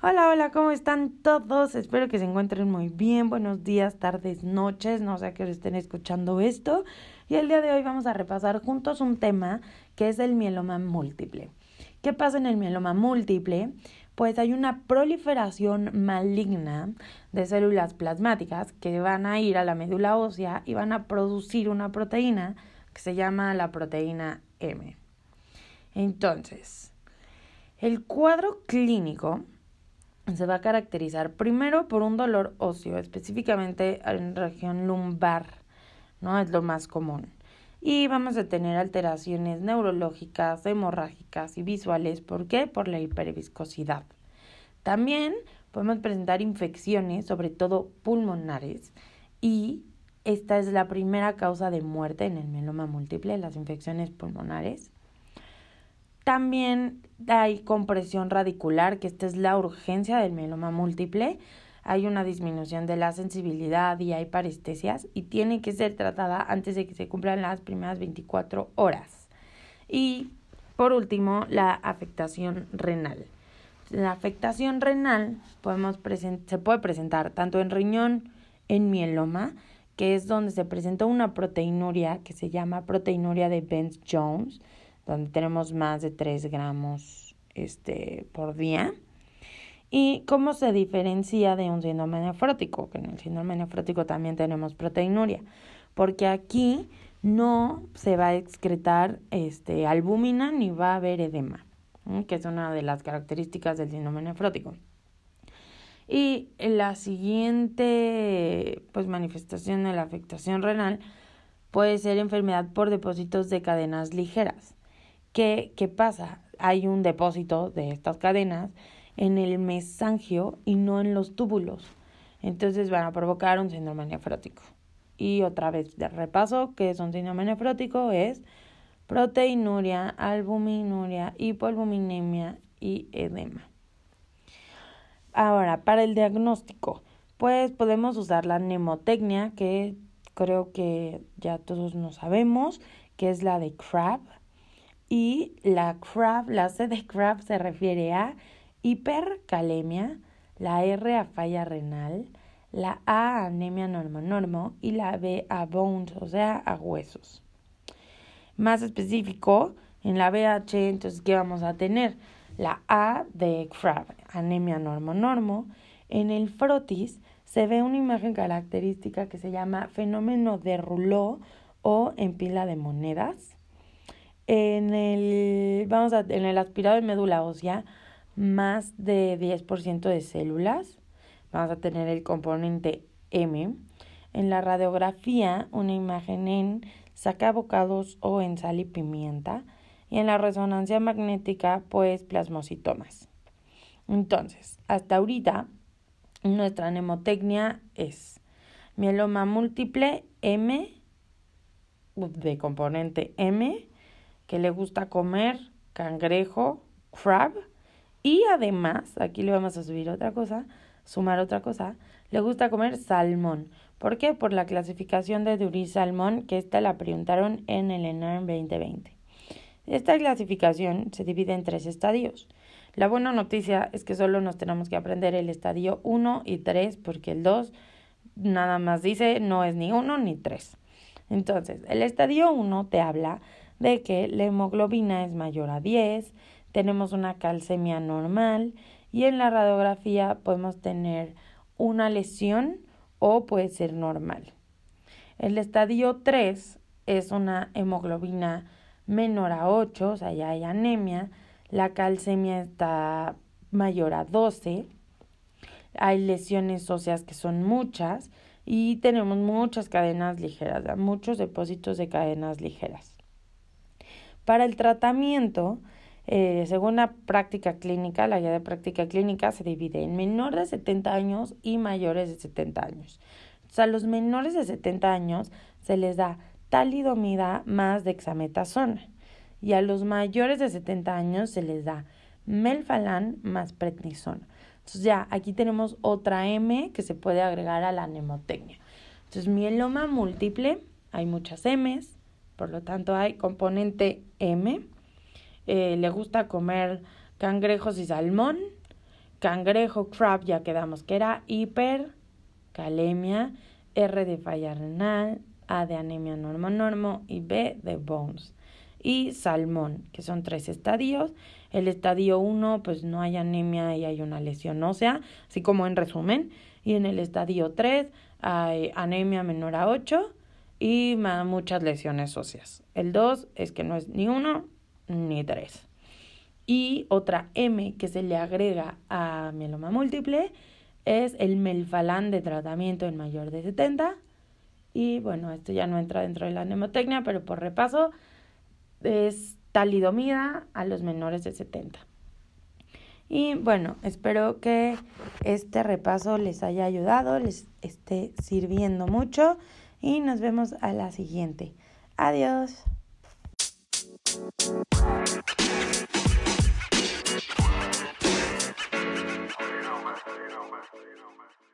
Hola, hola, ¿cómo están todos? Espero que se encuentren muy bien. Buenos días, tardes, noches. No sé a qué hora estén escuchando esto. Y el día de hoy vamos a repasar juntos un tema que es el mieloma múltiple. ¿Qué pasa en el mieloma múltiple? Pues hay una proliferación maligna de células plasmáticas que van a ir a la médula ósea y van a producir una proteína que se llama la proteína M. Entonces, el cuadro clínico se va a caracterizar primero por un dolor óseo, específicamente en región lumbar, ¿no? Es lo más común. Y vamos a tener alteraciones neurológicas, hemorrágicas y visuales. ¿Por qué? Por la hiperviscosidad. También podemos presentar infecciones, sobre todo pulmonares, y esta es la primera causa de muerte en el mieloma múltiple, las infecciones pulmonares. También hay compresión radicular, que esta es la urgencia del mieloma múltiple. Hay una disminución de la sensibilidad y hay parestesias y tiene que ser tratada antes de que se cumplan las primeras 24 horas. Y por último, la afectación renal. La afectación renal podemos se puede presentar tanto en riñón, en mieloma, que es donde se presenta una proteinuria que se llama proteinuria de Benz-Jones, donde tenemos más de 3 gramos este, por día. ¿Y cómo se diferencia de un síndrome nefrótico? Que en el síndrome nefrótico también tenemos proteinuria, porque aquí no se va a excretar este, albúmina ni va a haber edema, que es una de las características del síndrome nefrótico. Y la siguiente pues, manifestación de la afectación renal puede ser enfermedad por depósitos de cadenas ligeras. ¿Qué, ¿Qué pasa? Hay un depósito de estas cadenas en el mesangio y no en los túbulos. Entonces van a provocar un síndrome nefrótico. Y otra vez de repaso, ¿qué es un síndrome nefrótico? Es proteinuria, albuminuria, hipoalbuminemia y edema. Ahora, para el diagnóstico, pues podemos usar la mnemotecnia, que creo que ya todos nos sabemos, que es la de Crab, y la CRAB, la C de CRAB se refiere a hipercalemia, la R a falla renal, la A a anemia normo-normo y la B a bones, o sea, a huesos. Más específico, en la BH, entonces, ¿qué vamos a tener? La A de CRAB, anemia normo-normo. En el frotis se ve una imagen característica que se llama fenómeno de Rouleau o en pila de monedas. En el, vamos a, en el aspirado de médula ósea, más de 10% de células. Vamos a tener el componente M. En la radiografía, una imagen en sacabocados o en sal y pimienta. Y en la resonancia magnética, pues plasmocitomas. Entonces, hasta ahorita, nuestra mnemotecnia es mieloma múltiple M de componente M que le gusta comer cangrejo, crab y además, aquí le vamos a subir otra cosa, sumar otra cosa, le gusta comer salmón. ¿Por qué? Por la clasificación de Dury Salmón, que esta la preguntaron en el ENARM 2020. Esta clasificación se divide en tres estadios. La buena noticia es que solo nos tenemos que aprender el estadio 1 y 3, porque el 2 nada más dice no es ni 1 ni 3. Entonces, el estadio 1 te habla de que la hemoglobina es mayor a 10, tenemos una calcemia normal y en la radiografía podemos tener una lesión o puede ser normal. El estadio 3 es una hemoglobina menor a 8, o sea, ya hay anemia, la calcemia está mayor a 12, hay lesiones óseas que son muchas y tenemos muchas cadenas ligeras, muchos depósitos de cadenas ligeras. Para el tratamiento, eh, según la práctica clínica, la guía de práctica clínica se divide en menores de 70 años y mayores de 70 años. a los menores de 70 años se les da talidomida más dexametasona y a los mayores de 70 años se les da melfalán más prednisona. Entonces ya aquí tenemos otra M que se puede agregar a la mnemotecnia. Entonces mieloma múltiple hay muchas M's, por lo tanto hay componente M. Eh, le gusta comer cangrejos y salmón. Cangrejo, crab, ya quedamos que era hiper, calemia, R de falla renal, A de anemia normo-normo y B de bones. Y salmón, que son tres estadios. El estadio 1, pues no hay anemia y hay una lesión ósea, así como en resumen. Y en el estadio 3 hay anemia menor a 8 y muchas lesiones óseas. El 2 es que no es ni 1 ni 3. Y otra M que se le agrega a mieloma múltiple es el melfalán de tratamiento en mayor de 70. Y bueno, esto ya no entra dentro de la nemotecnia, pero por repaso es talidomida a los menores de 70. Y bueno, espero que este repaso les haya ayudado, les esté sirviendo mucho y nos vemos a la siguiente. Adiós. You know, man. You.